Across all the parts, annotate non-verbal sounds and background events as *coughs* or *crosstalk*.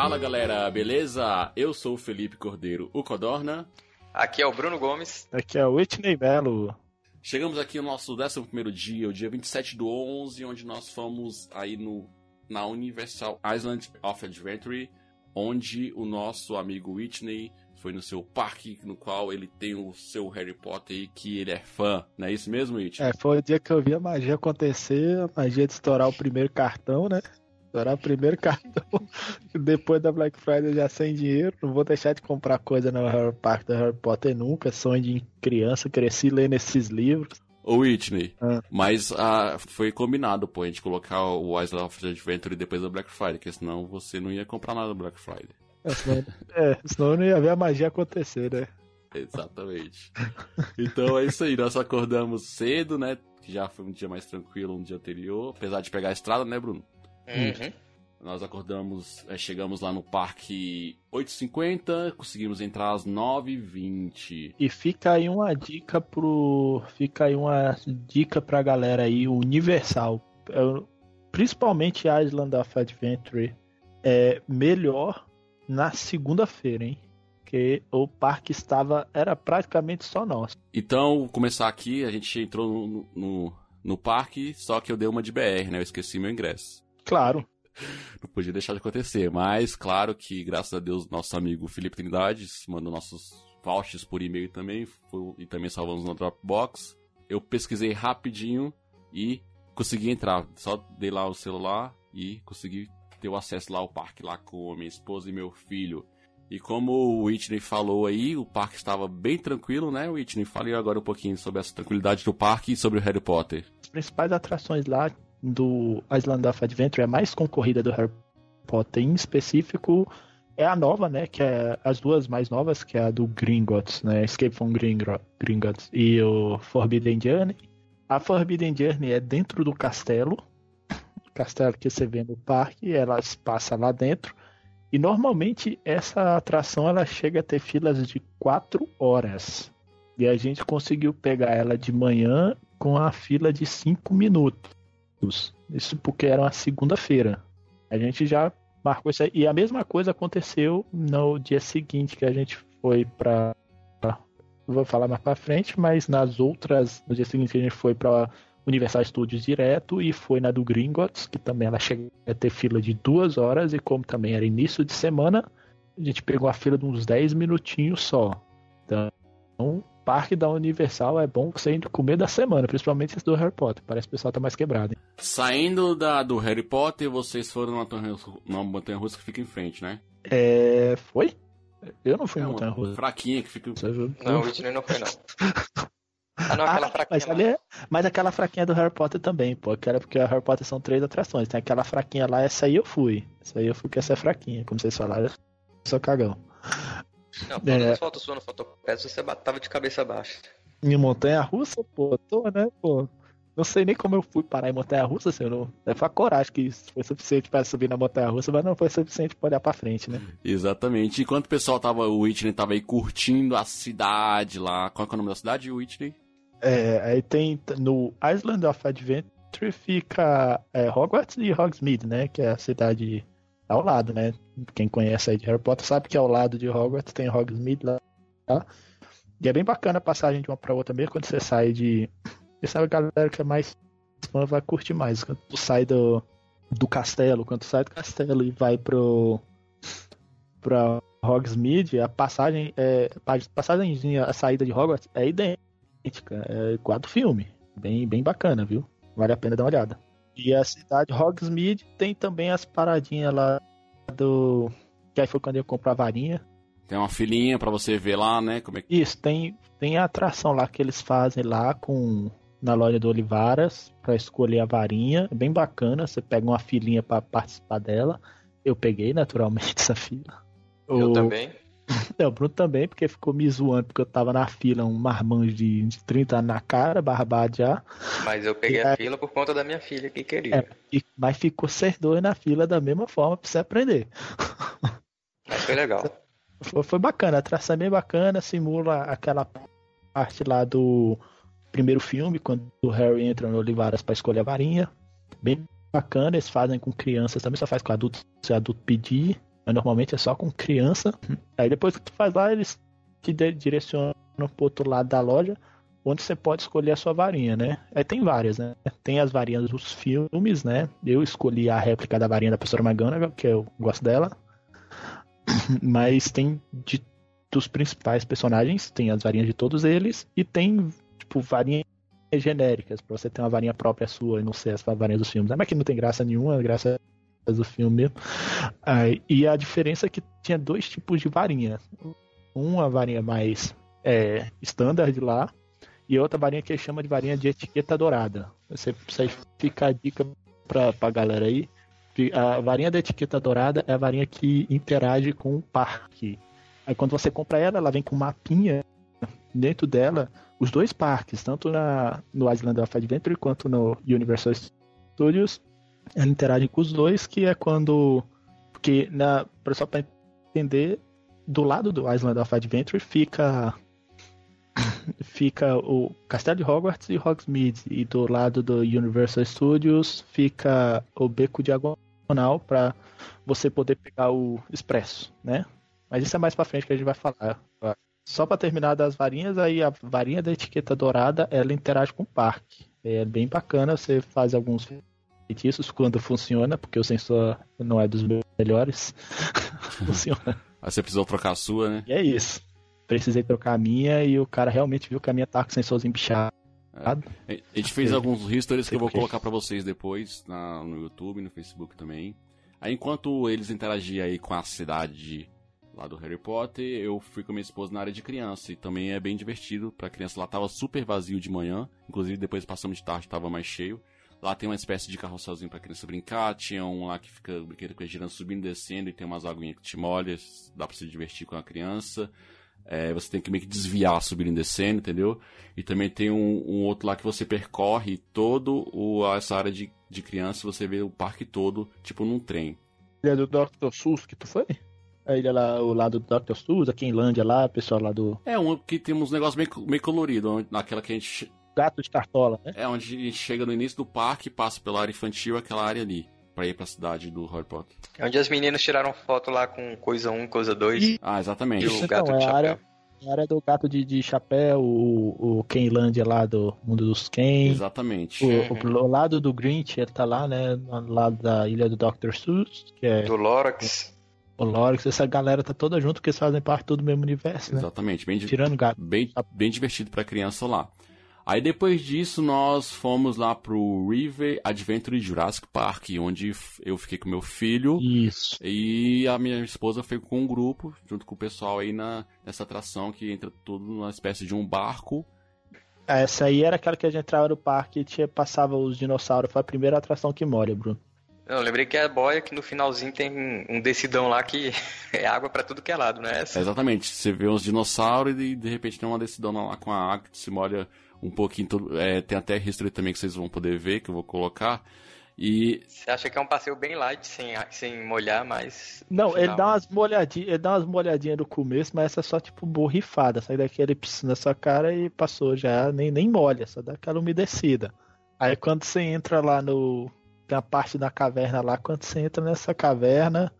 Fala galera, beleza? Eu sou o Felipe Cordeiro, o Codorna. Aqui é o Bruno Gomes. Aqui é o Whitney Melo. Chegamos aqui no nosso 11 dia, o dia 27 do 11, onde nós fomos aí no, na Universal Island of Adventure, onde o nosso amigo Whitney foi no seu parque, no qual ele tem o seu Harry Potter e que ele é fã, não é isso mesmo, Whitney? É, foi o dia que eu vi a magia acontecer, a magia de estourar o primeiro cartão, né? Estourar o primeiro cartão, *laughs* depois da Black Friday já sem dinheiro, não vou deixar de comprar coisa no Harry Park do Harry Potter nunca, sonho de criança, cresci lendo esses livros. Ô Whitney, ah. mas ah, foi combinado, pô, a gente colocar o Island of Adventure depois da Black Friday, porque senão você não ia comprar nada da Black Friday. É, senão, é, senão não ia ver a magia acontecer, né? Exatamente. Então é isso aí, nós acordamos cedo, né? Já foi um dia mais tranquilo um dia anterior, apesar de pegar a estrada, né, Bruno? Uhum. Nós acordamos, é, chegamos lá no parque 8h50, conseguimos entrar às 9h20. E fica aí uma dica pro. Fica aí uma dica pra galera aí, Universal. É, principalmente Island of Adventure. É melhor na segunda-feira, hein? Porque o parque estava. Era praticamente só nosso. Então, começar aqui, a gente entrou no, no, no parque, só que eu dei uma de BR, né? Eu esqueci meu ingresso. Claro. Não podia deixar de acontecer, mas claro que, graças a Deus, nosso amigo Felipe Trindade mandou nossos vouchers por e-mail também, foi, e também salvamos no Dropbox. Eu pesquisei rapidinho e consegui entrar. Só dei lá o celular e consegui ter o acesso lá ao parque, lá com a minha esposa e meu filho. E como o Whitney falou aí, o parque estava bem tranquilo, né, Whitney? Fale agora um pouquinho sobre essa tranquilidade do parque e sobre o Harry Potter. As principais atrações lá do Island of Adventure é mais concorrida do Harry Potter, em específico é a nova, né, que é as duas mais novas, que é a do Gringotts, né, Escape from Gringotts e o Forbidden Journey. A Forbidden Journey é dentro do castelo, *laughs* castelo que você vê no parque, ela passa lá dentro. E normalmente essa atração ela chega a ter filas de 4 horas. E a gente conseguiu pegar ela de manhã com a fila de 5 minutos. Isso porque era uma segunda-feira. A gente já marcou isso aí. E a mesma coisa aconteceu no dia seguinte que a gente foi para vou falar mais para frente, mas nas outras, no dia seguinte a gente foi para Universal Studios direto e foi na do Gringotts, que também ela chega a ter fila de duas horas, e como também era início de semana, a gente pegou a fila de uns 10 minutinhos só. Então, parque da Universal é bom você ir comer da semana, principalmente esse do Harry Potter. Parece que o pessoal tá mais quebrado. Hein? Saindo da, do Harry Potter, vocês foram numa montanha russa que fica em frente, né? É. Foi? Eu não fui é em montanha russa. Fraquinha que fica. Não, o Whitney não foi, não. Ah, não, aquela ah, fraquinha. Mas, é, mas, aquela fraquinha do Harry Potter também, pô. Aquela, porque o Harry Potter são três atrações. Tem aquela fraquinha lá, essa aí eu fui. Essa aí eu fui que essa é fraquinha, como vocês falaram. Eu sou cagão. Não, quando é... as fotos suas no Fotopass, você tava de cabeça baixa. Em montanha russa, pô, tô, né, pô. Não sei nem como eu fui parar em montanha russa, senhor. É, foi a coragem que foi suficiente para subir na montanha russa, mas não foi suficiente para olhar para frente, né? Exatamente. Enquanto o pessoal tava, o Whitney tava aí curtindo a cidade lá. Qual é o nome da cidade, Whitney? É, aí tem no Island of Adventure fica é, Hogwarts e Hogsmeade, né? Que é a cidade ao lado, né? Quem conhece aí de Harry Potter sabe que ao lado de Hogwarts tem Hogsmeade lá. Tá? E é bem bacana a passagem de uma para outra mesmo quando você sai de. Você sabe a galera que é mais fã vai curtir mais. Quando tu sai do, do castelo, quando tu sai do castelo e vai pro. pra Hogsmeade, a passagem é. A passagem, a saída de Hogwarts é idêntica é do filme. Bem, bem bacana, viu? Vale a pena dar uma olhada. E a cidade Hogsmeade tem também as paradinhas lá do. Que aí foi quando eu comprei a varinha. Tem uma filinha para você ver lá, né? Como é que... Isso, tem, tem a atração lá que eles fazem lá com na loja do Olivaras para escolher a varinha. É bem bacana, você pega uma filinha para participar dela. Eu peguei naturalmente *laughs* essa fila. Eu o... também. *laughs* É, o Bruno também, porque ficou me zoando, porque eu tava na fila, um marmanjo de, de 30 anos na cara, barbado já. Mas eu peguei a fila por conta da minha filha que queria. É, e, mas ficou ser dois na fila da mesma forma pra você aprender. Mas foi legal. *laughs* Foi, foi bacana, a atração é bem bacana, simula aquela parte lá do primeiro filme, quando o Harry entra no Olivaras para escolher a varinha. Bem bacana, eles fazem com crianças também, só faz com adultos se adulto pedir. Mas normalmente é só com criança. Aí depois que tu faz lá, eles te direcionam pro outro lado da loja, onde você pode escolher a sua varinha, né? Aí tem várias, né? Tem as varinhas dos filmes, né? Eu escolhi a réplica da varinha da professora McGonagall, que eu gosto dela. *coughs* Mas tem de, dos principais personagens, tem as varinhas de todos eles, e tem, tipo, varinhas genéricas, pra você ter uma varinha própria sua e não ser as varinhas dos filmes. Mas que não tem graça nenhuma, graça do filme mesmo. e a diferença é que tinha dois tipos de varinha. Uma varinha mais é, standard lá, e outra varinha que chama de varinha de etiqueta dourada. Você precisa ficar a dica pra, pra galera aí. A varinha da etiqueta dourada é a varinha que interage com o parque. Aí quando você compra ela, ela vem com um mapinha dentro dela, os dois parques, tanto na, no Island of Adventure quanto no Universal Studios, ela interage com os dois, que é quando. Porque, na, só para entender, do lado do Island of Adventure fica *laughs* fica o Castelo de Hogwarts e Hogsmeade e do lado do Universal Studios fica o beco diagonal para você poder pegar o expresso, né? Mas isso é mais para frente que a gente vai falar. Só para terminar das varinhas, aí a varinha da etiqueta dourada, ela interage com o parque. É bem bacana, você faz alguns feitiços quando funciona, porque o sensor não é dos melhores. *laughs* funciona. Aí você precisou trocar a sua, né? E é isso precisei trocar a minha e o cara realmente viu que a minha tá com sensorzinho bichado. É. A gente fez alguns histories que eu vou colocar para vocês depois na, no YouTube, no Facebook também. Aí enquanto eles interagiam aí com a cidade lá do Harry Potter, eu fui com minha esposa na área de criança e também é bem divertido para criança. Lá tava super vazio de manhã, inclusive depois passamos de tarde tava mais cheio. Lá tem uma espécie de carrosselzinho pra criança brincar, tinha um lá que fica brinquedo com girando subindo e descendo e tem umas aguinhas que te molha, dá pra se divertir com a criança. É, você tem que meio que desviar subindo e descendo, entendeu? E também tem um, um outro lá que você percorre todo o, essa área de, de criança, você vê o parque todo, tipo num trem. Ilha do Dr. Sus que tu foi? A ilha lá, o lado do Dr. Sus, a Quinlândia lá, o pessoal lá do. É, um que tem uns negócios meio, meio coloridos, naquela que a gente. Gato de cartola, né? É, onde a gente chega no início do parque, passa pela área infantil, aquela área ali pra ir pra cidade do Harry Potter. É onde as meninas tiraram foto lá com coisa 1, coisa 2. Ah, exatamente. E o gato então, de é chapéu. Área, a área do gato de, de chapéu, o, o Kenlândia lá do mundo dos Ken. Exatamente. O, uhum. o, o, lado do Grinch, ele tá lá, né? Lado da ilha do Dr. Seuss, que é. Do Lorax. O Lorax, essa galera tá toda junto porque eles fazem parte do mesmo universo, né? Exatamente. Bem, Tirando gato. Bem, bem divertido pra criança lá. Aí depois disso nós fomos lá pro River Adventure Jurassic Park, onde eu fiquei com meu filho. Isso. E a minha esposa foi com um grupo, junto com o pessoal aí na, nessa atração que entra tudo numa espécie de um barco. Essa aí era aquela que a gente entrava no parque e tinha, passava os dinossauros. Foi a primeira atração que mora, Bruno. Eu lembrei que é a boia que no finalzinho tem um decidão lá que *laughs* é água para tudo que é lado, não é essa? exatamente. Você vê uns dinossauros e de repente tem uma decidão lá com a água que se molha um pouquinho. É, tem até history também que vocês vão poder ver, que eu vou colocar. E... Você acha que é um passeio bem light, sem, sem molhar, mas. Não, ele dá umas molhadinhas, ele dá umas molhadinhas no começo, mas essa é só tipo borrifada. Sai daquele piscina na sua cara e passou já, nem, nem molha, só dá aquela umedecida. Aí quando você entra lá no. Tem a parte da caverna lá, quando você entra nessa caverna,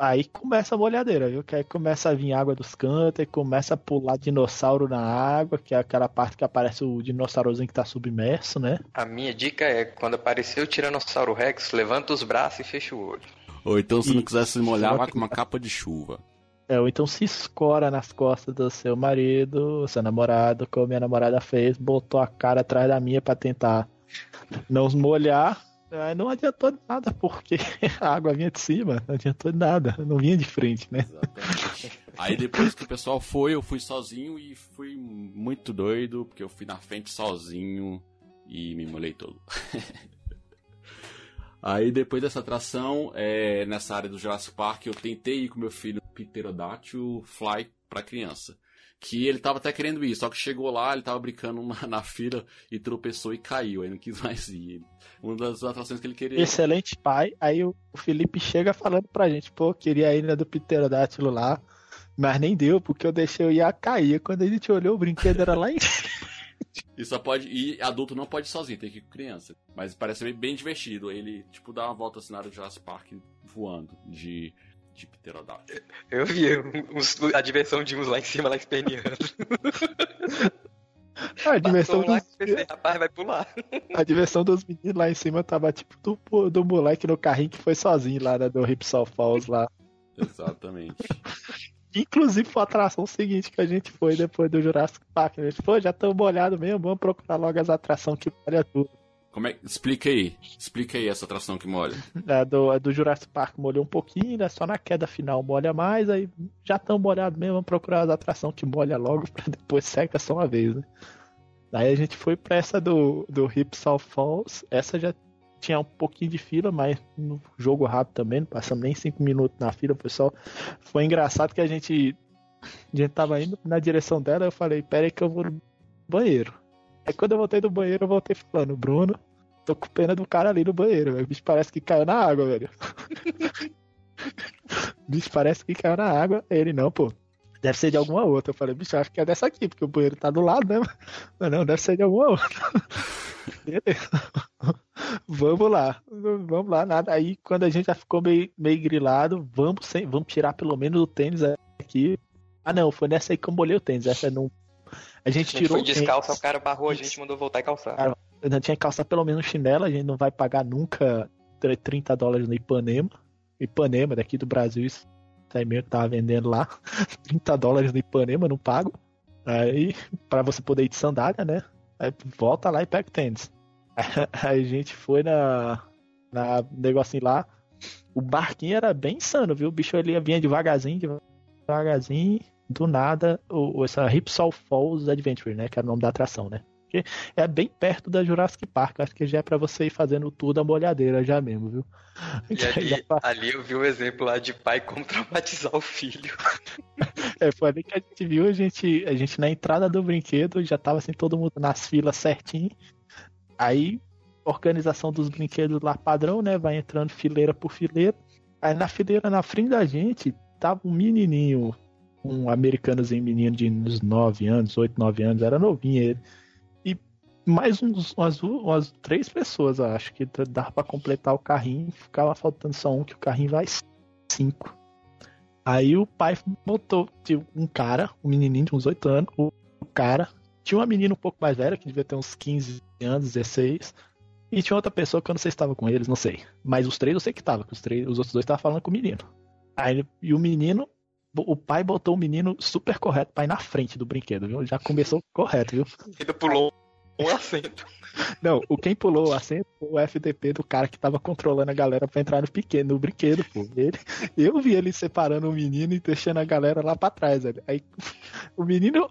Aí começa a molhadeira, viu? Que aí começa a vir água dos cantos, e começa a pular dinossauro na água, que é aquela parte que aparece o dinossaurozinho que tá submerso, né? A minha dica é, quando aparecer o Tiranossauro Rex, levanta os braços e fecha o olho. Ou então, se e... não quiser se molhar, vai com uma capa de chuva. É, ou então se escora nas costas do seu marido, seu namorado, como minha namorada fez, botou a cara atrás da minha para tentar não molhar, não adiantou nada, porque *laughs* a água vinha de cima, não adiantou nada, não vinha de frente, né? Exatamente. Aí depois que o pessoal foi, eu fui sozinho e fui muito doido, porque eu fui na frente sozinho e me molhei todo. *laughs* Aí depois dessa atração, é, nessa área do Jurassic Park, eu tentei ir com meu filho Pterodactyl Fly para criança que ele tava até querendo ir, só que chegou lá, ele tava brincando *laughs* na, na fila e tropeçou e caiu, aí não quis mais ir. Uma das atrações que ele queria. Excelente pai. Aí o, Felipe chega falando pra gente, pô, queria ir na do Pterodátilo lá, mas nem deu, porque eu deixei eu ia cair. Quando a gente olhou, o brinquedo era lá em *laughs* E só pode. E adulto não pode ir sozinho, tem que ir com criança. Mas parece bem, bem divertido. Ele, tipo, dá uma volta assim na área de Jurassic Park voando. De de pterodáctilo. *laughs* Eu vi uns, a diversão de uns lá em cima, lá esperneando. *laughs* A diversão, dos, pensei, rapaz, vai pular. *laughs* a diversão dos meninos lá em cima tava tipo do, do moleque no carrinho que foi sozinho lá né, do Ripsaw Falls lá. Exatamente. Inclusive foi a atração seguinte que a gente foi depois do Jurassic Park. A gente falou, já estamos molhados mesmo, vamos procurar logo as atrações que molha tudo. Como é... Explica aí. Explica aí essa atração que molha. A *laughs* do, a do Jurassic Park molhou um pouquinho, né? Só na queda final molha mais, aí já estamos molhados mesmo, vamos procurar as atrações que molha logo pra *laughs* depois seca só uma vez, né? Aí a gente foi pra essa do, do Ripsaw Falls. Essa já tinha um pouquinho de fila, mas no jogo rápido também, não passamos nem 5 minutos na fila, pessoal. Foi engraçado que a gente, a gente tava indo na direção dela, eu falei, pera aí que eu vou no banheiro. Aí quando eu voltei do banheiro, eu voltei falando, Bruno, tô com pena do cara ali no banheiro, velho. o bicho parece que caiu na água, velho. o *laughs* bicho parece que caiu na água, ele não, pô. Deve ser de alguma outra. Eu falei, bicho, acho que é dessa aqui, porque o banheiro tá do lado, né? Mas não, deve ser de alguma outra. *laughs* Beleza. *laughs* vamos lá. Vamos lá, nada. Aí quando a gente já ficou meio, meio grilado, vamos, sem, vamos tirar pelo menos o tênis aqui. Ah não, foi nessa aí que eu molhei o tênis. Essa não. A gente A gente tirou foi tênis. descalço, o cara barrou a gente mandou voltar e calçar. Cara, não tinha que calçar pelo menos chinelo, a gente não vai pagar nunca 30 dólares no Ipanema. Ipanema, daqui do Brasil, isso aí mesmo que tava vendendo lá. *laughs* 30 dólares no Ipanema, não pago. Aí, pra você poder ir de sandália, né? Aí volta lá e pega o tênis. *laughs* Aí a gente foi na, na negocinho lá. O barquinho era bem insano, viu? O bicho ele vinha devagarzinho, devagarzinho. Do nada, o, essa Ripsaw Falls Adventure, né? Que era o nome da atração, né? Porque é bem perto da Jurassic Park. Acho que já é pra você ir fazendo o tour da molhadeira já mesmo, viu? E *laughs* ali, pa- ali eu vi o exemplo lá de pai como traumatizar o filho. *laughs* É, foi ali que a gente viu, a gente, a gente na entrada do brinquedo, já tava assim, todo mundo nas filas certinho. Aí, organização dos brinquedos lá padrão, né? Vai entrando fileira por fileira. Aí na fileira na frente da gente, tava um menininho, um americanozinho menino de uns 9 anos, 8, 9 anos, era novinho ele. E mais uns, umas, umas três pessoas, acho, que dava pra completar o carrinho. Ficava faltando só um, que o carrinho vai cinco. Aí o pai botou tipo, um cara, um menininho de uns 8 anos, o cara. Tinha uma menina um pouco mais velha, que devia ter uns 15 anos, 16. E tinha outra pessoa que eu não sei se estava com eles, não sei. Mas os três eu sei que tava, que os, três, os outros dois estavam falando com o menino. Aí, e o menino, o pai botou o menino super correto pra ir na frente do brinquedo, viu? Já começou correto, viu? Ainda pulou um assento. Não, o quem pulou o assento foi o FDP do cara que tava controlando a galera pra entrar no pequeno, no brinquedo, pô. Ele, eu vi ele separando o menino e deixando a galera lá pra trás, velho. Aí o menino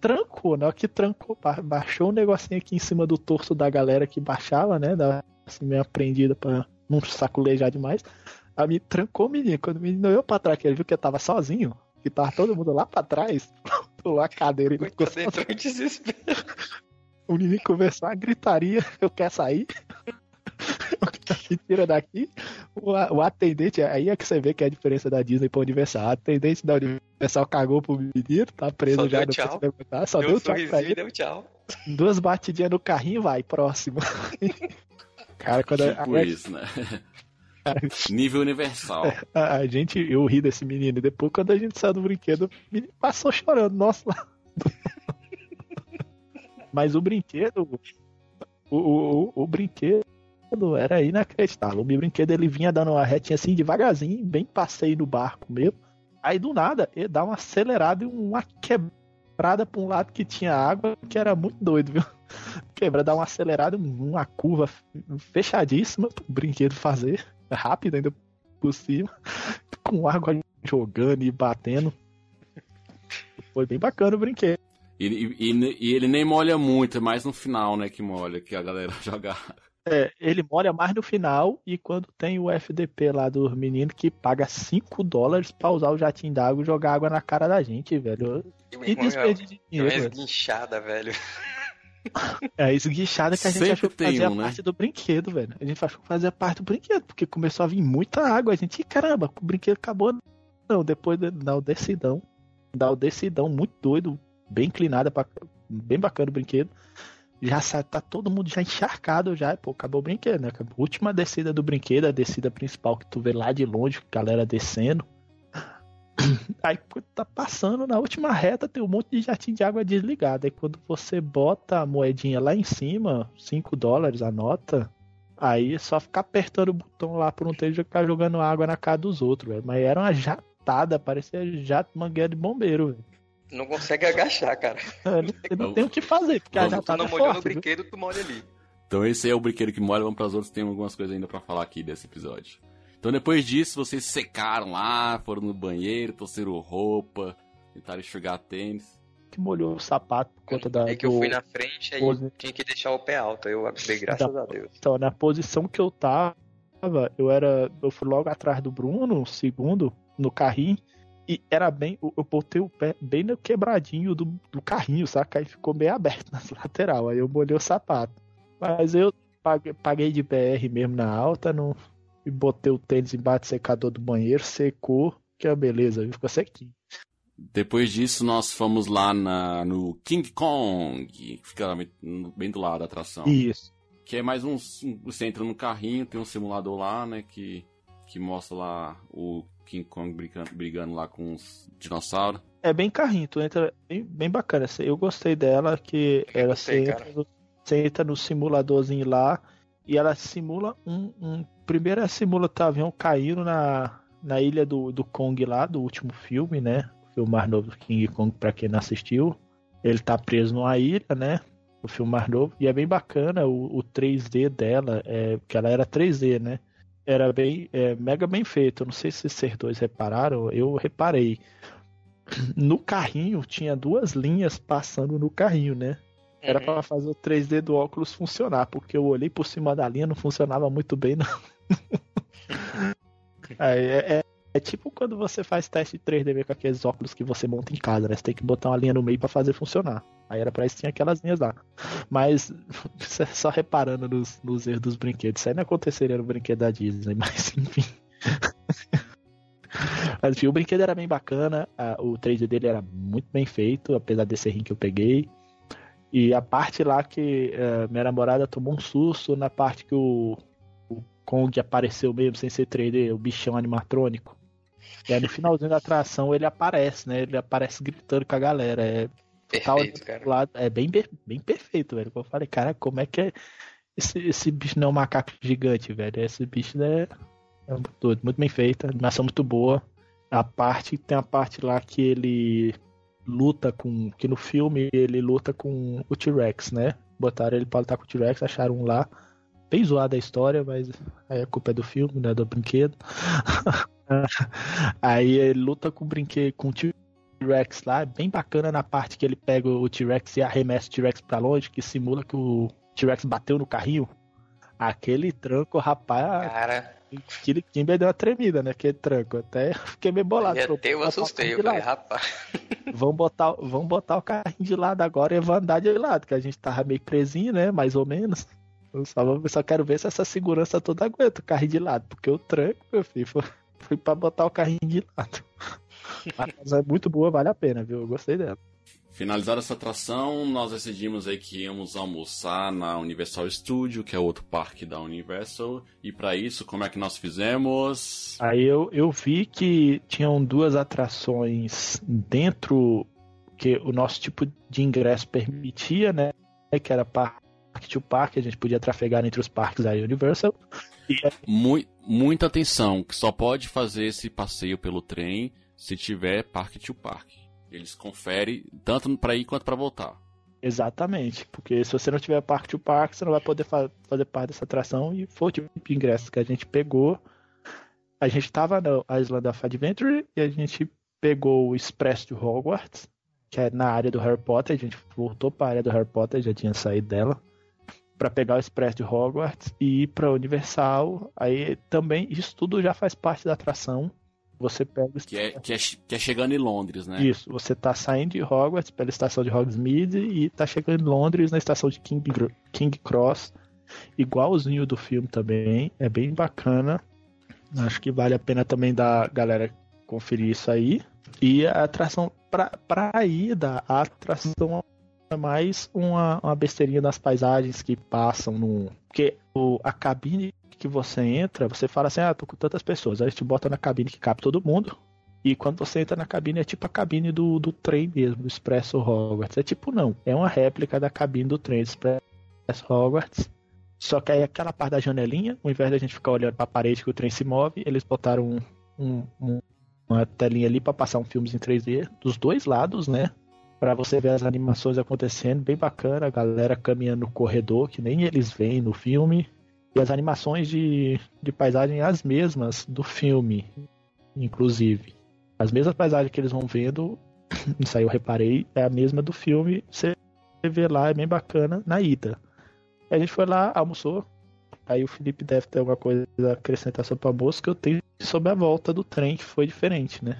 trancou, na hora que trancou, ba- baixou um negocinho aqui em cima do torso da galera que baixava, né? Da, assim, meio aprendida pra não saculejar demais. A me trancou o menino. Quando o menino olhou pra trás, que ele viu que eu tava sozinho, que tava todo mundo lá pra trás, *laughs* pulou a cadeira e ele ficou entrou em desespero. o menino começou a gritaria, eu quero sair. Me *laughs* tira daqui. O, o atendente, aí é que você vê que é a diferença da Disney pro Universal. O atendente da Universal cagou pro menino, tá preso Só já, deu não tchau. levantar, só Deu deu tchau pra ele. deu tchau. Duas batidinhas no carrinho vai, próximo. *laughs* Cara, quando a, Tipo a- isso, né? *laughs* Nível universal. a- a gente, eu ri desse menino. E depois, quando a gente saiu do brinquedo, passou chorando, nossa. *laughs* Mas o brinquedo, o, o, o, brinquedo era inacreditável. O meu brinquedo ele vinha dando uma retinha assim devagarzinho, bem passeio no barco mesmo. Aí do nada ele dá uma acelerada e uma quebrada pra um lado que tinha água, que era muito doido, viu? *laughs* Quebra, dá uma acelerada, uma curva fechadíssima pro brinquedo fazer, rápido ainda por cima, *laughs* com água jogando e batendo. Foi bem bacana o brinquedo. E, e- e- e ele nem molha muito, é mais no final, né, que molha, que a galera *laughs* joga. É, ele molha mais no final e quando tem o FDP lá dos meninos que paga 5 dólares pra usar o jatinho d'água e jogar água na cara da gente, velho. E desperdício de É dinheiro. velho. esguinchada, velho. É esguichada que a gente Sempre achou que fazia um, né? parte do brinquedo, velho. A gente achou que fazia parte do brinquedo, porque começou a vir muita água. A gente, "Ih, caramba, o brinquedo acabou. Não, depois de- dá o decidão. Dá o decidão muito doido, bem inclinada, pra, bem bacana o brinquedo. Já tá todo mundo já encharcado já, pô, acabou o brinquedo, né? Acabou. Última descida do brinquedo, a descida principal que tu vê lá de longe, galera descendo. *coughs* Aí quando tá passando na última reta tem um monte de jatinho de água desligado. Aí quando você bota a moedinha lá em cima, 5 dólares a nota, aí é só ficar apertando o botão lá por um tempo e ficar jogando água na cara dos outros, velho. Mas era uma jatada, parecia jato mangueira de bombeiro, velho. Não consegue agachar, cara. *laughs* É, não, não tem o que fazer, porque Vamos, a jatada Tu não é molhou forte, no viu? brinquedo, tu molha ali. Então esse aí é o brinquedo que molha, vamos para os outros, tem algumas coisas ainda pra falar aqui desse episódio. Então depois disso, vocês secaram lá, foram no banheiro, torceram roupa, tentaram enxugar tênis. que molhou o sapato por conta da. É que eu fui na frente, aí pose. tinha que deixar o pé alto. aí Eu dei graças a Deus. Então, na posição que eu tava, eu era. Eu fui logo atrás do Bruno, segundo, no carrinho. E era bem. Eu eu botei o pé bem no quebradinho do, do carrinho, saca? Aí ficou meio aberto *laughs* nas lateral. Aí eu molhei o sapato. Mas eu paguei, paguei de BR mesmo na alta, não, e botei o tênis embaixo do secador do banheiro, secou, que é beleza, viu? ficou sequinho. Depois disso, nós fomos lá na, no King Kong, que fica bem- do lado da atração. Isso. Que é mais um. um- Você entra no carrinho, tem um simulador lá, né? Que, que mostra lá o King Kong brigando, brigando lá com os dinossauros. É bem carrinho, tu entra bem, bem bacana. essa- Eu gostei dela, que ela gostei, você entra, no, você entra no simuladorzinho lá e ela simula um. um primeiro ela simula o avião caindo na, na ilha do, do Kong lá, do último filme, né? O filme mais novo do King Kong, pra quem não assistiu. Ele tá preso numa ilha, né? O filme mais novo. E é bem bacana o, o 3D dela, é, porque ela era 3D, né? Era bem, é, mega bem feito. Eu não sei se vocês dois repararam, eu reparei no carrinho tinha duas linhas passando no carrinho, né? Era Uhum. pra fazer o 3D do óculos funcionar, porque eu olhei por cima da linha não funcionava muito bem, não. *laughs* Aí, é, é- é tipo quando você faz teste de 3D meio com aqueles óculos que você monta em casa, né? Você tem que botar uma linha no meio pra fazer funcionar. Aí era pra isso que tinha aquelas linhas lá. Mas *laughs* só reparando nos, nos erros dos brinquedos. Isso aí não aconteceria no brinquedo da Disney, *laughs* mas enfim. Mas enfim, o brinquedo era bem bacana, a- o 3D dele era muito bem feito, apesar desse rim que eu peguei. E a parte lá que eh, minha namorada tomou um susto na parte que o Kong apareceu mesmo sem ser 3D, o bichão animatrônico. E aí no finalzinho da atração ele aparece, né? Ele aparece gritando com a galera. É, Perfeito, cara. lá, é bem, bem perfeito, velho. Eu falei, cara, como é que é. Esse, esse bicho não é um macaco gigante, velho. Esse bicho é, é muito muito bem feito, animação muito boa. A parte, tem a parte lá que ele luta com. Que no filme ele luta com o T-Rex, né? Botaram ele pra lutar com o T-Rex, acharam um lá. Bem zoada a história, mas aí a culpa é do filme, né? Do brinquedo. *laughs* aí ele luta com o brinquedo, com o T-Rex lá, é bem bacana na parte que ele pega o T-Rex e arremessa o T-Rex pra longe, que simula que o T-Rex bateu no carrinho. Aquele tranco, rapaz, Cara, aquele Kimber deu uma tremida, né? Aquele tranco. Até fiquei meio bolado. e Falei, até eu "Vamos assustei. Eu falei, rapaz. *laughs* Vamos botar, vamos botar o carrinho de lado agora e vou andar de lado, que a gente tava meio presinho, né? Mais ou menos. Eu só, vou- só quero ver se essa segurança toda aguenta o carrinho de lado, porque o tranco, meu filho, foi, foi pra botar o carrinho de lado. *laughs* Mas é muito boa, vale a pena, viu? Eu gostei dela. Finalizada essa atração, nós decidimos aí que íamos almoçar na Universal Studio, que é outro parque da Universal. E pra isso, como é que nós fizemos? Aí eu, eu vi que tinham duas atrações dentro que o nosso tipo de ingresso permitia, né? Que era parque to parque, a gente podia trafegar entre os parques da Universal. Mui- muita atenção, que só pode fazer esse passeio pelo trem se tiver parque to parque. Eles conferem tanto pra ir quanto pra voltar. Exatamente, porque se você não tiver parque to parque, você não vai poder fa- fazer parte dessa atração e foi o tipo de ingresso que a gente pegou. A gente estava na Island of Adventure e a gente pegou o Express de Hogwarts, que é na área do Harry Potter. A gente voltou para a área do Harry Potter, já tinha saído dela, para pegar o Express de Hogwarts e ir para Universal. Aí também, isso tudo já faz parte da atração. Você pega o Que é, que é, que é chegando em Londres, né? isso, você tá saindo de Hogwarts pela estação de Hogsmeade e tá chegando em Londres na estação de King, King Cross, igualzinho do filme também, é bem bacana. Acho que vale a pena também da galera conferir isso aí. E a atração pra, pra ida, a atração é mais uma, uma besteirinha das paisagens que passam no. Porque o, a cabine que você entra, você fala assim, ah, tô com tantas pessoas. Aí te bota na cabine que cabe todo mundo. E quando você entra na cabine, é tipo a cabine do, do trem mesmo, do Expresso Hogwarts. É tipo, não. É uma réplica da cabine do trem do Expresso Hogwarts. Só que aí aquela parte da janelinha, ao invés da gente ficar olhando pra parede que o trem se move, eles botaram um, um, uma telinha ali para passar um filme em 3D dos dois lados, né? Para você ver as animações acontecendo, bem bacana, a galera caminhando no corredor, que nem eles veem no filme. E as animações de, de paisagem as mesmas do filme, inclusive. As mesmas paisagens que eles vão vendo, *coughs* isso aí eu reparei, é a mesma do filme. Você vê lá, é bem bacana na ida. a gente foi lá, almoçou. Aí o Felipe deve ter alguma coisa a acrescentar sobre o almoço que eu tenho sobre a volta do trem, que foi diferente, né?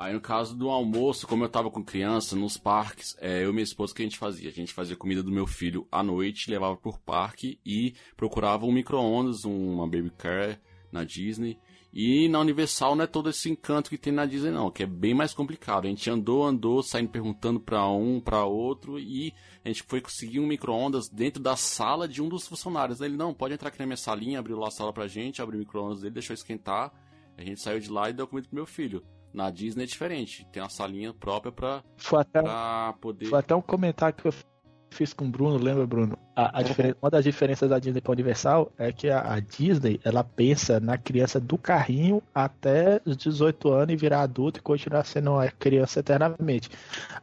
Aí no caso do almoço, como eu tava com criança, nos parques, é, eu e minha esposa, o que a gente fazia? A gente fazia comida do meu filho à noite, levava pro parque e procurava um micro-ondas, uma baby car na Disney. E na Universal não é todo esse encanto que tem na Disney, não, que é bem mais complicado. A gente andou, andou, saindo perguntando para um, para outro, e a gente foi conseguir um micro-ondas dentro da sala de um dos funcionários. Ele, não, pode entrar aqui na minha salinha, abriu lá a sala pra gente, abriu o micro-ondas dele, deixou esquentar. A gente saiu de lá e deu comida pro meu filho. Na Disney é diferente, tem uma salinha própria pra, foi até, pra poder. Foi até um comentário que eu fiz com o Bruno, lembra, Bruno? A, a uma das diferenças da Disney para Universal é que a, a, Disney ela pensa na criança do carrinho até os 18 anos e virar adulto e continuar sendo uma criança eternamente.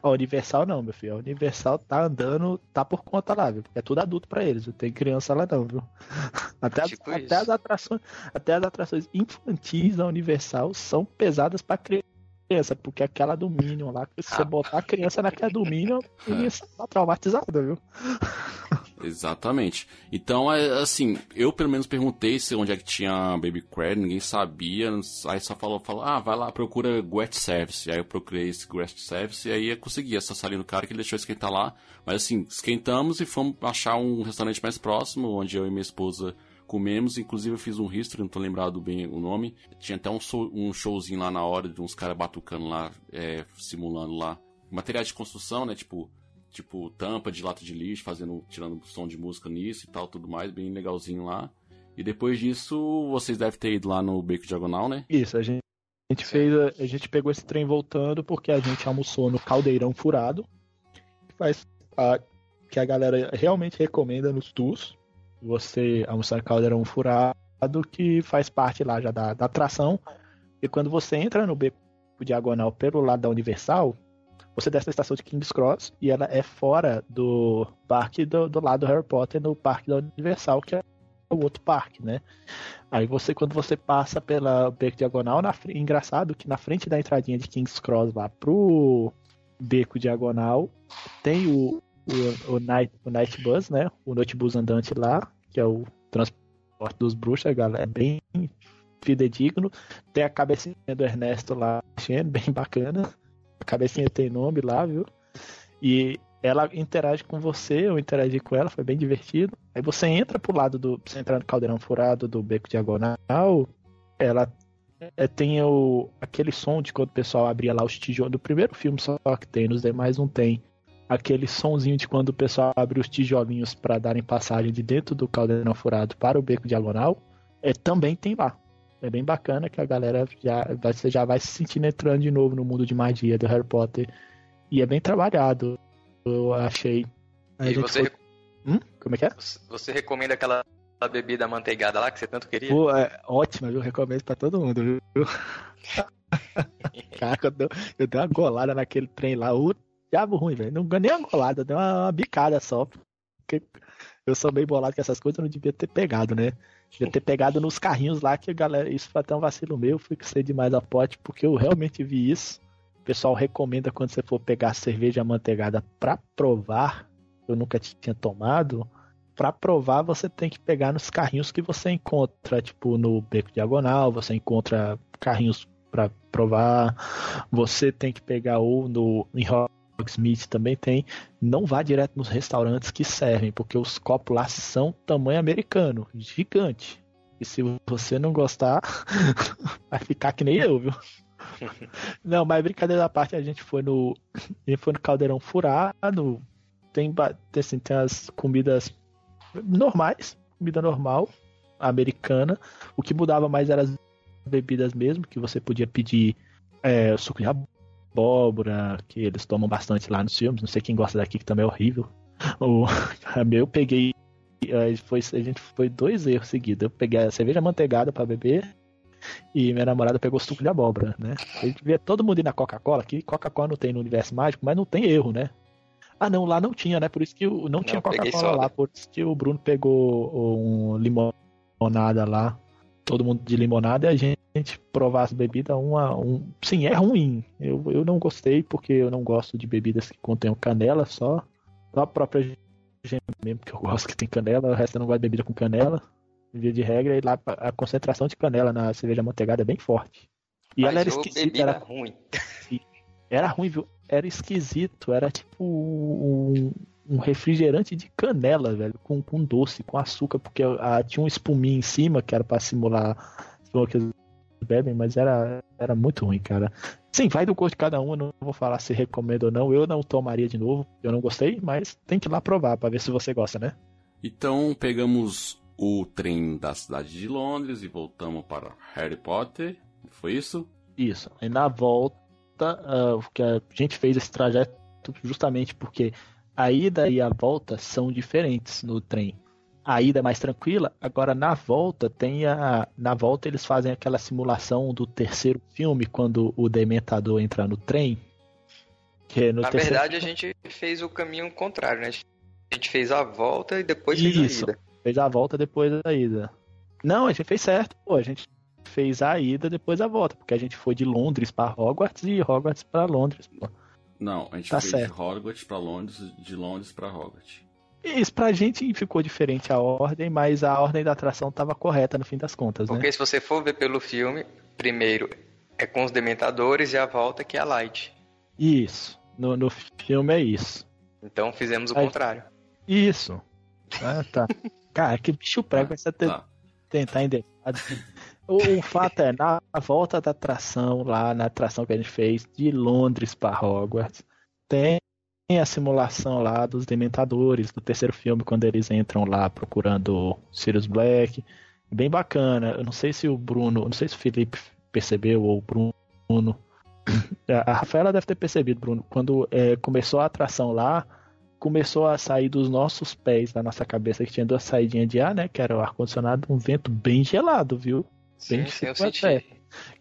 A Universal não, meu filho. A Universal tá andando, tá por conta lá, viu? É tudo adulto para eles, não tem criança lá não, viu? *laughs* Até, tipo até as atrações, até as atrações infantis da Universal são pesadas para criança criança, porque aquela do Minion lá, se você botar a criança naquela do Minion, *laughs* ia estar traumatizada, viu? Exatamente. Então, é, assim, eu pelo menos perguntei se onde é que tinha Baby Cred, ninguém sabia. Aí só falou, falou, ah, vai lá, procura Guest Service. Aí eu procurei esse Guest Service e aí eu consegui essa salinha do cara que ele deixou esquentar lá. Mas assim, esquentamos e fomos achar um restaurante mais próximo, onde eu e minha esposa comemos, inclusive eu fiz um history, não tô lembrado bem o nome. Tinha até um, show, um showzinho lá na hora de uns caras batucando lá, é, simulando lá. Materiais de construção, né? Tipo, tipo tampa de lata de lixo, fazendo, tirando som de música nisso e tal, tudo mais, bem legalzinho lá. E depois disso, vocês devem ter ido lá no Beco Diagonal, né? Isso, a gente, a gente fez, a, a gente pegou esse trem voltando porque a gente almoçou no Caldeirão Furado, que faz a, que a galera realmente recomenda nos tours você almoçar caldeirão furado que faz parte lá já da, da atração. E quando você entra no beco diagonal pelo lado da Universal, você desce na estação de King's Cross e ela é fora do parque do, do lado do Harry Potter, no parque da Universal, que é o outro parque, né? Aí você, quando você passa pela beco diagonal, na, engraçado que na frente da entradinha de King's Cross lá pro beco diagonal, tem o, o, o, night, o Night Bus, né? O Notebus andante lá, que é o transporte dos bruxos, galera. É bem fidedigno. Tem a cabecinha do Ernesto lá, bem bacana. A cabecinha tem nome lá, viu? E ela interage com você, eu interagi com ela, foi bem divertido. Aí você entra pro lado do. Você entra no caldeirão furado do beco diagonal, ela é, tem o, aquele som de quando o pessoal abria lá os tijolos. Do primeiro filme só que tem, nos demais não tem aquele sonzinho de quando o pessoal abre os tijolinhos para darem passagem de dentro do caldeirão furado para o beco diagonal, é, também tem lá. É bem bacana que a galera já, você já vai se sentindo entrando de novo no mundo de magia do Harry Potter. E é bem trabalhado, eu achei. A e você. Foi... Hum? Como é que é? Você recomenda aquela bebida manteigada lá que você tanto queria? Pô, é ótima, eu recomendo pra todo mundo, viu? *laughs* Cara, eu dei, eu dei uma golada naquele trem lá, o diabo ruim, velho. Não ganhei uma golada, deu uma, uma, bicada só. Porque eu sou meio bolado com essas coisas, eu não devia ter pegado, né? Devia ter pegado nos carrinhos lá, que galera. Isso foi até um vacilo meu, fui ser demais a pote, porque eu realmente vi isso. O pessoal recomenda quando você for pegar cerveja amanteigada pra provar. Eu nunca tinha tomado. Pra provar, você tem que pegar nos carrinhos que você encontra, tipo no Beco Diagonal, você encontra carrinhos para provar. Você tem que pegar ou no em Smith também tem. Não vá direto nos restaurantes que servem, porque os copos lá são tamanho americano, gigante. E se você não gostar, *laughs* vai ficar que nem eu, viu? *laughs* Não, mas brincadeira da parte, a gente foi no. A gente foi no caldeirão furado. Tem, assim, tem as comidas normais, comida normal, americana. O que mudava mais eram as bebidas mesmo, que você podia pedir é, suco de abóbora, que eles tomam bastante lá nos filmes. Não sei quem gosta daqui, que também é horrível. O, *laughs* eu peguei. Foi, a gente foi dois erros seguidos. Eu peguei a cerveja manteigada para beber e minha namorada pegou suco de abóbora, né? A gente vê todo mundo ir na Coca-Cola, que Coca-Cola não tem no universo mágico, mas não tem erro, né? Ah, não, lá não tinha, né? Por isso que não, não tinha Coca-Cola lá, por isso que o Bruno pegou um limonada lá, todo mundo de limonada, e a gente provar as bebidas uma, um. Sim, é ruim. Eu, eu não gostei porque eu não gosto de bebidas que contenham canela, só, só a própria gente mesmo que eu gosto que tem canela, o resto eu não gosto de bebida com canela. Via de regra, e lá a concentração de canela na cerveja manteigada é bem forte. E Mas ela era esquisita. Era ruim. *laughs* Era ruim, viu? Era esquisito. Era tipo um, um refrigerante de canela, velho. Com, com doce, com açúcar, porque a, tinha um espuminho em cima que era pra simular que bebem, mas era, era muito ruim, cara. Sim, vai do gosto de cada um. Eu não vou falar se recomendo ou não. Eu não tomaria de novo. Eu não gostei, mas tem que ir lá provar pra ver se você gosta, né? Então pegamos o trem da cidade de Londres e voltamos para Harry Potter. Foi isso? Isso. E na volta, uh, que a gente fez esse trajeto justamente porque a ida e a volta são diferentes no trem. A ida é mais tranquila, agora na volta tem a. Na volta eles fazem aquela simulação do terceiro filme, quando o Dementador entra no trem. Que no na verdade, filme... a gente fez o caminho contrário, né? A gente fez a volta e depois Isso. fez a ida fez a volta depois da ida. Não, a gente fez certo, pô. A gente fez a ida depois da volta, porque a gente foi de Londres para Hogwarts e Hogwarts para Londres, pô. Não, a gente tá fez certo. de Hogwarts para Londres, de Londres para Hogwarts. Isso, pra gente ficou diferente a ordem, mas a ordem da atração tava correta no fim das contas, Porque né? se você for ver pelo filme, primeiro é com os Dementadores e a volta que é a Light. Isso, no, no filme é isso. Então fizemos o Aí, contrário. Isso. Ah, tá. *laughs* Cara, que bicho prego essa tá. tentar entender. O, o fato é, na volta da atração, lá na atração que a gente fez, de Londres para Hogwarts, tem a simulação lá dos Dementadores, do terceiro filme, quando eles entram lá procurando Sirius Black. Bem bacana. Eu não sei se o Bruno, não sei se o Felipe percebeu ou o Bruno. *clears throat* A Rafaela deve ter percebido, Bruno. Quando é, começou a atração lá, começou a sair dos nossos pés, da nossa cabeça, que tinha duas saídinhas de ar, né? Que era o ar-condicionado, um vento bem gelado, viu? Bem sim, sim, eu senti. Até,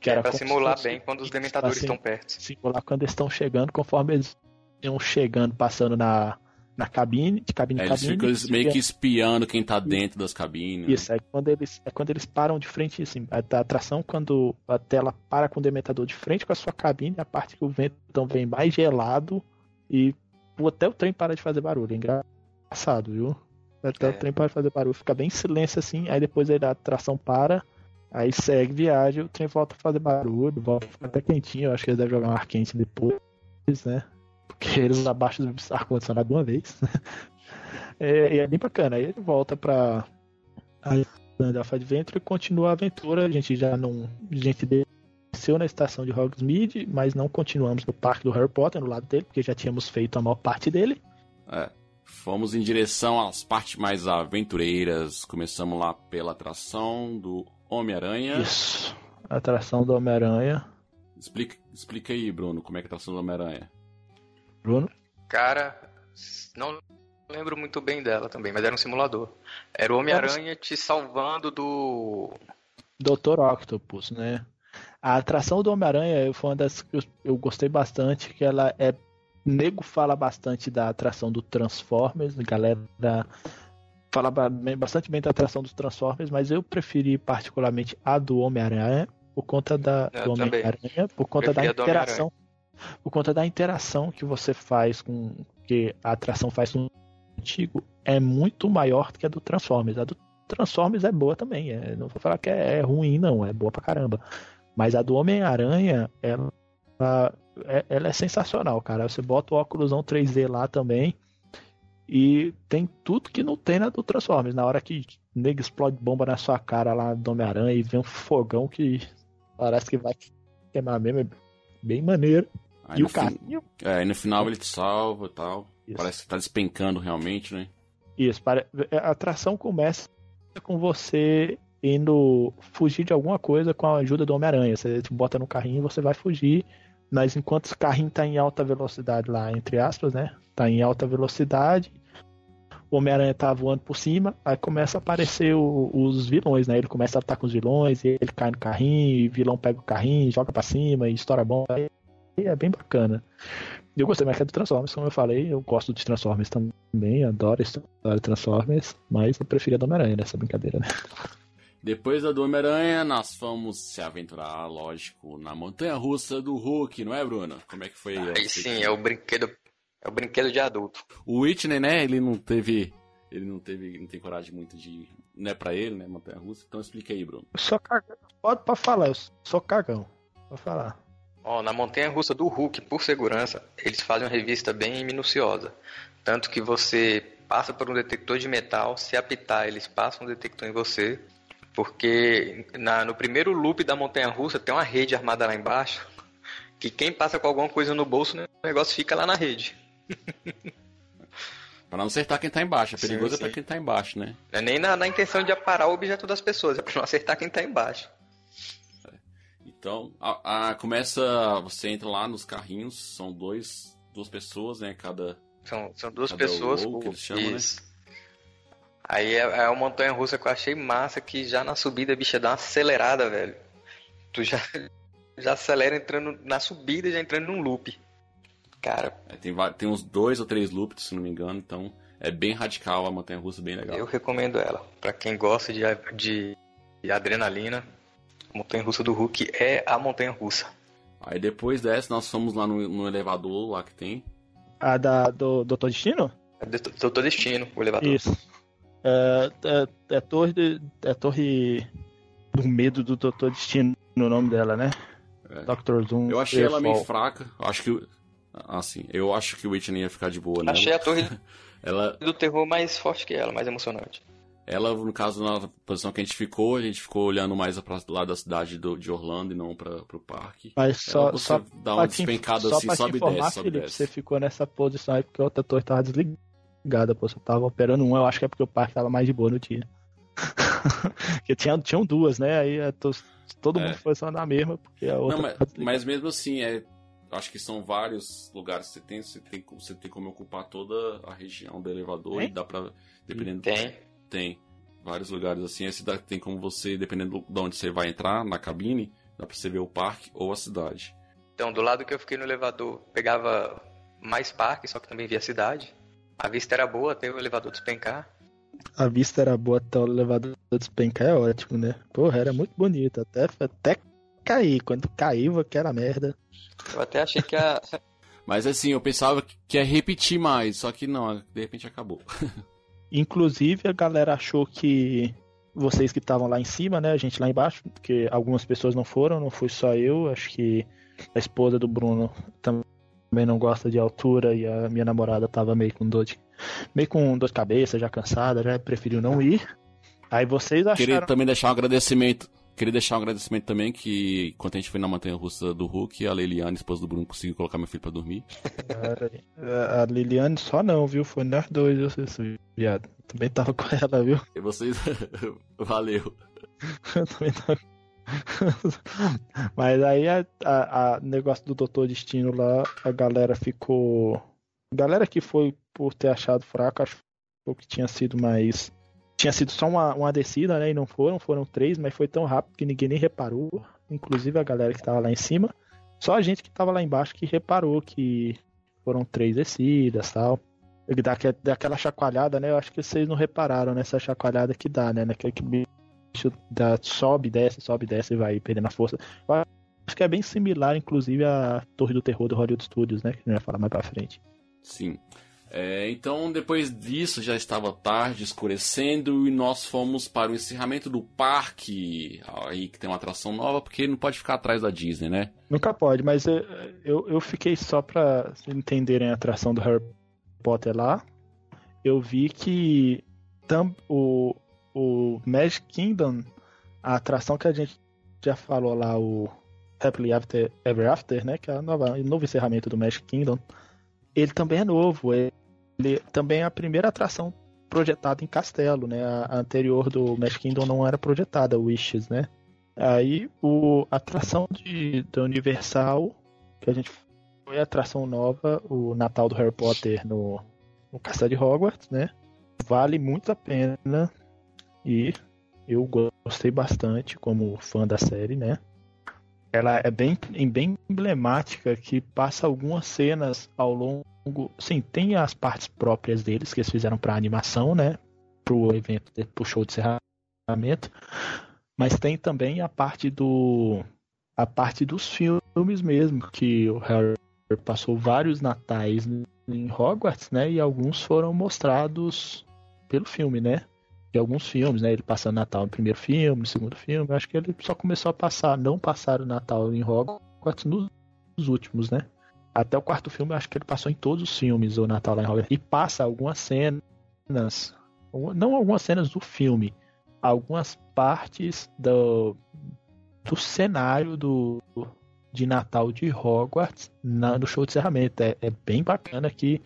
que é era pra simular bem quando os dementadores assim, estão perto. Simular quando eles estão chegando, conforme eles iam chegando, passando na, na cabine, de cabine é, em cabine. Eles ficam meio que espiando quem tá dentro das cabines. Isso, né? é quando eles, é quando eles param de frente, assim, a, a atração, quando a tela para com o dementador de frente com a sua cabine, a parte que o vento então vem mais gelado e até o trem para de fazer barulho. É engraçado, viu? Até é. o trem para de fazer barulho. Fica bem em silêncio assim, aí depois aí a tração para, aí segue viagem, o trem volta a fazer barulho, volta a ficar até quentinho. Eu acho que eles devem jogar um ar quente depois, né? Porque eles abaixam o ar-condicionado uma vez. *laughs* é, e é bem bacana. Aí ele volta pra a Island of Adventure e continua a aventura. A gente já não. A gente desceu na estação de Hogsmeade, mas não continuamos no parque do Harry Potter, no lado dele, porque já tínhamos feito a maior parte dele. É. Fomos em direção às partes mais aventureiras. Começamos lá pela atração do Homem-Aranha. Isso. Atração do Homem-Aranha. Explica, explica aí, Bruno, como é que é a atração do Homem-Aranha. Bruno? Cara, não lembro muito bem dela também, mas era um simulador. Era o Homem-Aranha te salvando do. Dr. Octopus, né? A atração do Homem-Aranha foi uma das que eu, eu gostei bastante, que ela é. Nego fala bastante da atração do Transformers, a galera fala bastante bem da atração dos Transformers, mas eu preferi particularmente a do Homem-Aranha por conta da eu do Homem-Aranha, por conta da interação, por conta da interação que você faz com que a atração faz com o antigo é muito maior do que a do Transformers. A do Transformers é boa também, é, não vou falar que é, é ruim não, é boa pra caramba. Mas a do Homem-Aranha, ela, é, ela é sensacional, cara. Você bota o óculos 3D lá também. E tem tudo que não tem na do Transformers. Na hora que nego explode bomba na sua cara lá do Homem-Aranha e vem um fogão que parece que vai queimar mesmo. É bem maneiro. Aí e o carrinho. É, e no final ele te salva e tal. Isso. Parece que tá despencando realmente, né? Isso, a atração começa com você indo fugir de alguma coisa com a ajuda do Homem-Aranha. Você bota no carrinho e você vai fugir, mas enquanto o carrinho tá em alta velocidade lá, entre aspas, né? Tá em alta velocidade, o Homem-Aranha tá voando por cima, aí começa a aparecer o, os vilões, né? Ele começa a lutar com os vilões, e ele cai no carrinho, e o vilão pega o carrinho, joga para cima, e estoura bomba. Aí é bem bacana. Eu gostei mais que é do Transformers, como eu falei, eu gosto de Transformers também, adoro a história de Transformers, mas eu prefiro a do Homem-Aranha nessa brincadeira, né? Depois da do Homem-Aranha, nós fomos se aventurar, lógico, na montanha russa do Hulk, não é, Bruno? Como é que foi? Aí sim, é o brinquedo. É o brinquedo de adulto. O Whitney, né, ele não teve. Ele não teve. não tem coragem muito de. Não é pra ele, né? Montanha russa. Então explica aí, Bruno. Eu sou cagão. Pode, pode falar, eu sou cagão. Pode falar. Ó, na montanha russa do Hulk, por segurança, eles fazem uma revista bem minuciosa. Tanto que você passa por um detector de metal, se apitar, eles passam um detector em você. Porque na, no primeiro loop da montanha russa tem uma rede armada lá embaixo. Que quem passa com alguma coisa no bolso, né, o negócio fica lá na rede. *laughs* Pra não acertar quem tá embaixo. É perigoso sim, sim. pra quem tá embaixo, né? Não é nem na, na intenção de aparar o objeto das pessoas, é pra não acertar quem tá embaixo. Então, a, a, começa. Você entra lá nos carrinhos, são dois, duas pessoas, né? Cada. São, são duas pessoas. Low, que eles chamam, né? isso. Né? Aí é, é uma montanha russa que eu achei massa, que já na subida bicha dá uma acelerada, velho. Tu já, *laughs* já acelera entrando na subida, já entrando num loop. Cara. É, tem, tem uns dois ou três loops, se não me engano, então é bem radical a montanha russa, bem legal. Eu recomendo ela. para quem gosta de, de, de adrenalina, montanha russa do Hulk é a montanha russa. Aí depois dessa, nós fomos lá no, no elevador lá que tem. A da, do Doutor Destino? É do Doutor Destino, o elevador. Isso. É, é, é, torre de, é torre do medo do Doutor Destino, no nome dela, né? É. Dr. Zoom. Eu achei ela meio fraca. Acho que. Assim, eu acho que o Whitney ia ficar de boa, né? Achei a torre *laughs* ela... do terror mais forte que ela, mais emocionante. Ela, no caso, na posição que a gente ficou, a gente ficou olhando mais para lá da cidade do, de Orlando e não para o parque. Mas só, ela, só dá uma despencada assim, sobe e desce, sobe Felipe, desce. Você ficou nessa posição aí porque a outra torre tava desligada, pô. Você tava operando um, eu acho que é porque o parque tava mais de boa no dia. *laughs* porque tinha, tinham duas, né? Aí é, todo mundo é. foi só na mesma, porque a outra. Não, mas, mas mesmo assim, é, acho que são vários lugares que você tem, você tem, você tem como ocupar toda a região do elevador tem? e dá pra. Dependendo. Tem. Tem. Vários lugares assim. A cidade tem como você, dependendo de onde você vai entrar, na cabine, dá pra você ver o parque ou a cidade. Então, do lado que eu fiquei no elevador, pegava mais parque, só que também via a cidade. A vista era boa até o elevador despencar. A vista era boa até o elevador despencar, é ótimo, né? Porra, era muito bonito. Até, até cair. Quando caiu, que era merda. Eu até achei que a. *laughs* Mas assim, eu pensava que ia repetir mais, só que não, de repente acabou. *laughs* Inclusive, a galera achou que vocês que estavam lá em cima, né? A gente lá embaixo, porque algumas pessoas não foram, não fui só eu. Acho que a esposa do Bruno também não gosta de altura e a minha namorada tava meio com dor de, meio com dor de cabeça, já cansada, já preferiu não ir. Aí vocês acharam... Queria também deixar um agradecimento Queria deixar um agradecimento também que, quando a gente foi na montanha russa do Hulk, a Liliane, esposa do Bruno, conseguiu colocar meu filho pra dormir. a Liliane só não, viu? Foi nós dois, eu viado. Também tava com ela, viu? E vocês. *laughs* Valeu. eu *laughs* também tava. Mas aí a, a, a, negócio do Doutor Destino lá, a galera ficou. A galera que foi por ter achado fraco, acho que tinha sido mais tinha sido só uma, uma descida, né? E não foram, foram três, mas foi tão rápido que ninguém nem reparou. Inclusive a galera que tava lá em cima. Só a gente que tava lá embaixo que reparou que foram três descidas tal. Ele dá, dá aquela chacoalhada, né? Eu acho que vocês não repararam nessa chacoalhada que dá, né? Naquele que bicho dá, sobe, desce, sobe, desce e vai perdendo a força. Eu acho que é bem similar, inclusive, à Torre do Terror do Hollywood Studios, né? Que a gente vai falar mais pra frente. Sim. É, então, depois disso, já estava tarde, escurecendo, e nós fomos para o encerramento do parque. Aí que tem uma atração nova, porque não pode ficar atrás da Disney, né? Nunca pode, mas eu, eu, eu fiquei só para entenderem a atração do Harry Potter lá. Eu vi que tam, o, o Magic Kingdom, a atração que a gente já falou lá, o Happily After, Ever After, né? Que é o novo encerramento do Magic Kingdom ele também é novo. Ele também é a primeira atração projetada em castelo, né? A, anterior do Magic Kingdom não era projetada, Wishes, né? Aí o a atração de, da Universal, que a gente foi a atração nova, o Natal do Harry Potter no, no Castelo de Hogwarts, né? Vale muito a pena e eu gostei bastante como fã da série, né? Ela é bem, bem emblemática que passa algumas cenas ao longo. Sim, tem as partes próprias deles que eles fizeram para animação, né? Pro evento, pro show de encerramento. Mas tem também a parte do. a parte dos filmes mesmo, que o Harry passou vários natais em Hogwarts, né? E alguns foram mostrados pelo filme, né? De alguns filmes, né? Ele passando Natal no primeiro filme, no segundo filme. Acho que ele só começou a passar, não passar o Natal em Hogwarts nos últimos, né? Até o quarto filme, acho que ele passou em todos os filmes o Natal lá em Hogwarts. E passa algumas cenas, não algumas cenas do filme, algumas partes do, do cenário do, de Natal de Hogwarts na, no show de encerramento. É, é bem bacana que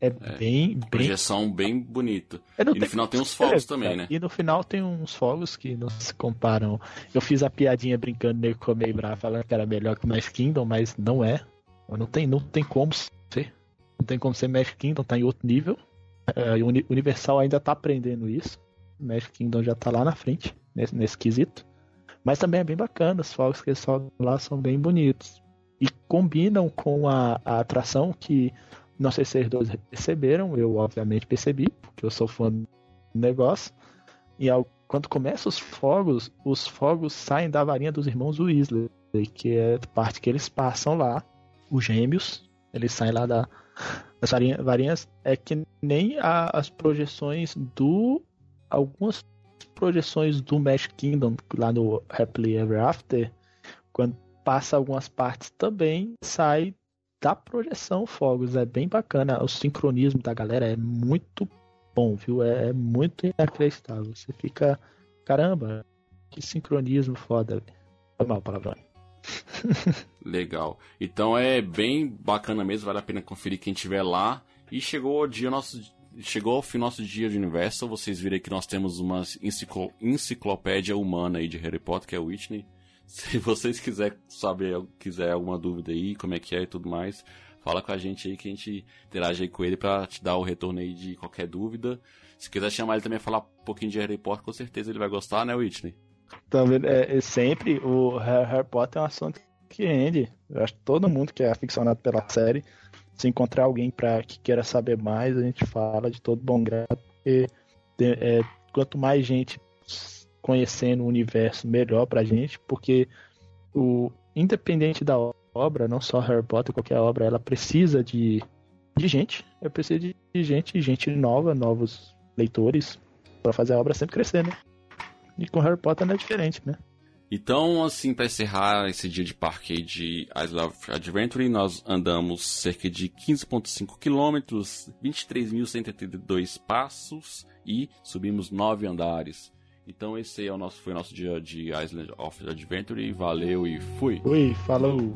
é, é bem, bem. Projeção bem bonita. É, e no final tem uns fogos também, né? E no final tem uns fogos que não se comparam. Eu fiz a piadinha brincando nele com meio bravo, falando que era melhor que o Magic Kingdom, mas não é. Não tem, não tem como ser. Não tem como ser Magic Kingdom, tá em outro nível. É, o Universal ainda tá aprendendo isso. Magic Kingdom já tá lá na frente, nesse, nesse quesito. Mas também é bem bacana, os fogos que eles lá são bem bonitos. E combinam com a, a atração que não sei se vocês dois perceberam, eu obviamente percebi, porque eu sou fã do negócio. E ao, quando começam os fogos, os fogos saem da varinha dos irmãos Weasley, que é a parte que eles passam lá, os gêmeos, eles saem lá da, das varinhas, varinhas é que nem a, as projeções do algumas projeções do Magic Kingdom lá no Happily Ever After, quando passa algumas partes também sai da projeção fogos, é bem bacana, o sincronismo da galera é muito bom, viu? É, é muito inacreditável. Você fica, caramba, que sincronismo foda. Foi mal palavrão. *laughs* Legal. Então é bem bacana mesmo, vale a pena conferir quem estiver lá. E chegou o dia nosso chegou ao fim nosso dia de Universal. Vocês viram que nós temos uma enciclo, enciclopédia humana aí de Harry Potter, que é o Whitney. Se *laughs* vocês quiserem saber, quiser alguma dúvida aí, como é que é e tudo mais, fala com a gente aí que a gente interage aí com ele para te dar o retorno aí de qualquer dúvida. Se quiser chamar ele também falar um pouquinho de Harry Potter, com certeza ele vai gostar, né, Whitney? Também, é, é sempre o Harry Potter é um assunto que rende. Eu acho que todo mundo que é aficionado pela série se encontrar alguém para que queira saber mais, a gente fala de todo bom grado. Porque é, quanto mais gente conhecendo o universo, melhor pra gente, porque o independente da obra, não só Harry Potter, qualquer obra, ela precisa de, de gente, ela precisa de, gente, gente nova, novos leitores, para fazer a obra sempre crescer, né? E com Harry Potter não é diferente, né? Então, assim, para encerrar esse dia de parque de Isle of Adventure, nós andamos cerca de 15,5 quilômetros, 23.182 passos e subimos 9 andares. Então esse é o nosso, foi o nosso dia de Island of Adventure. Valeu e fui! Fui, falou!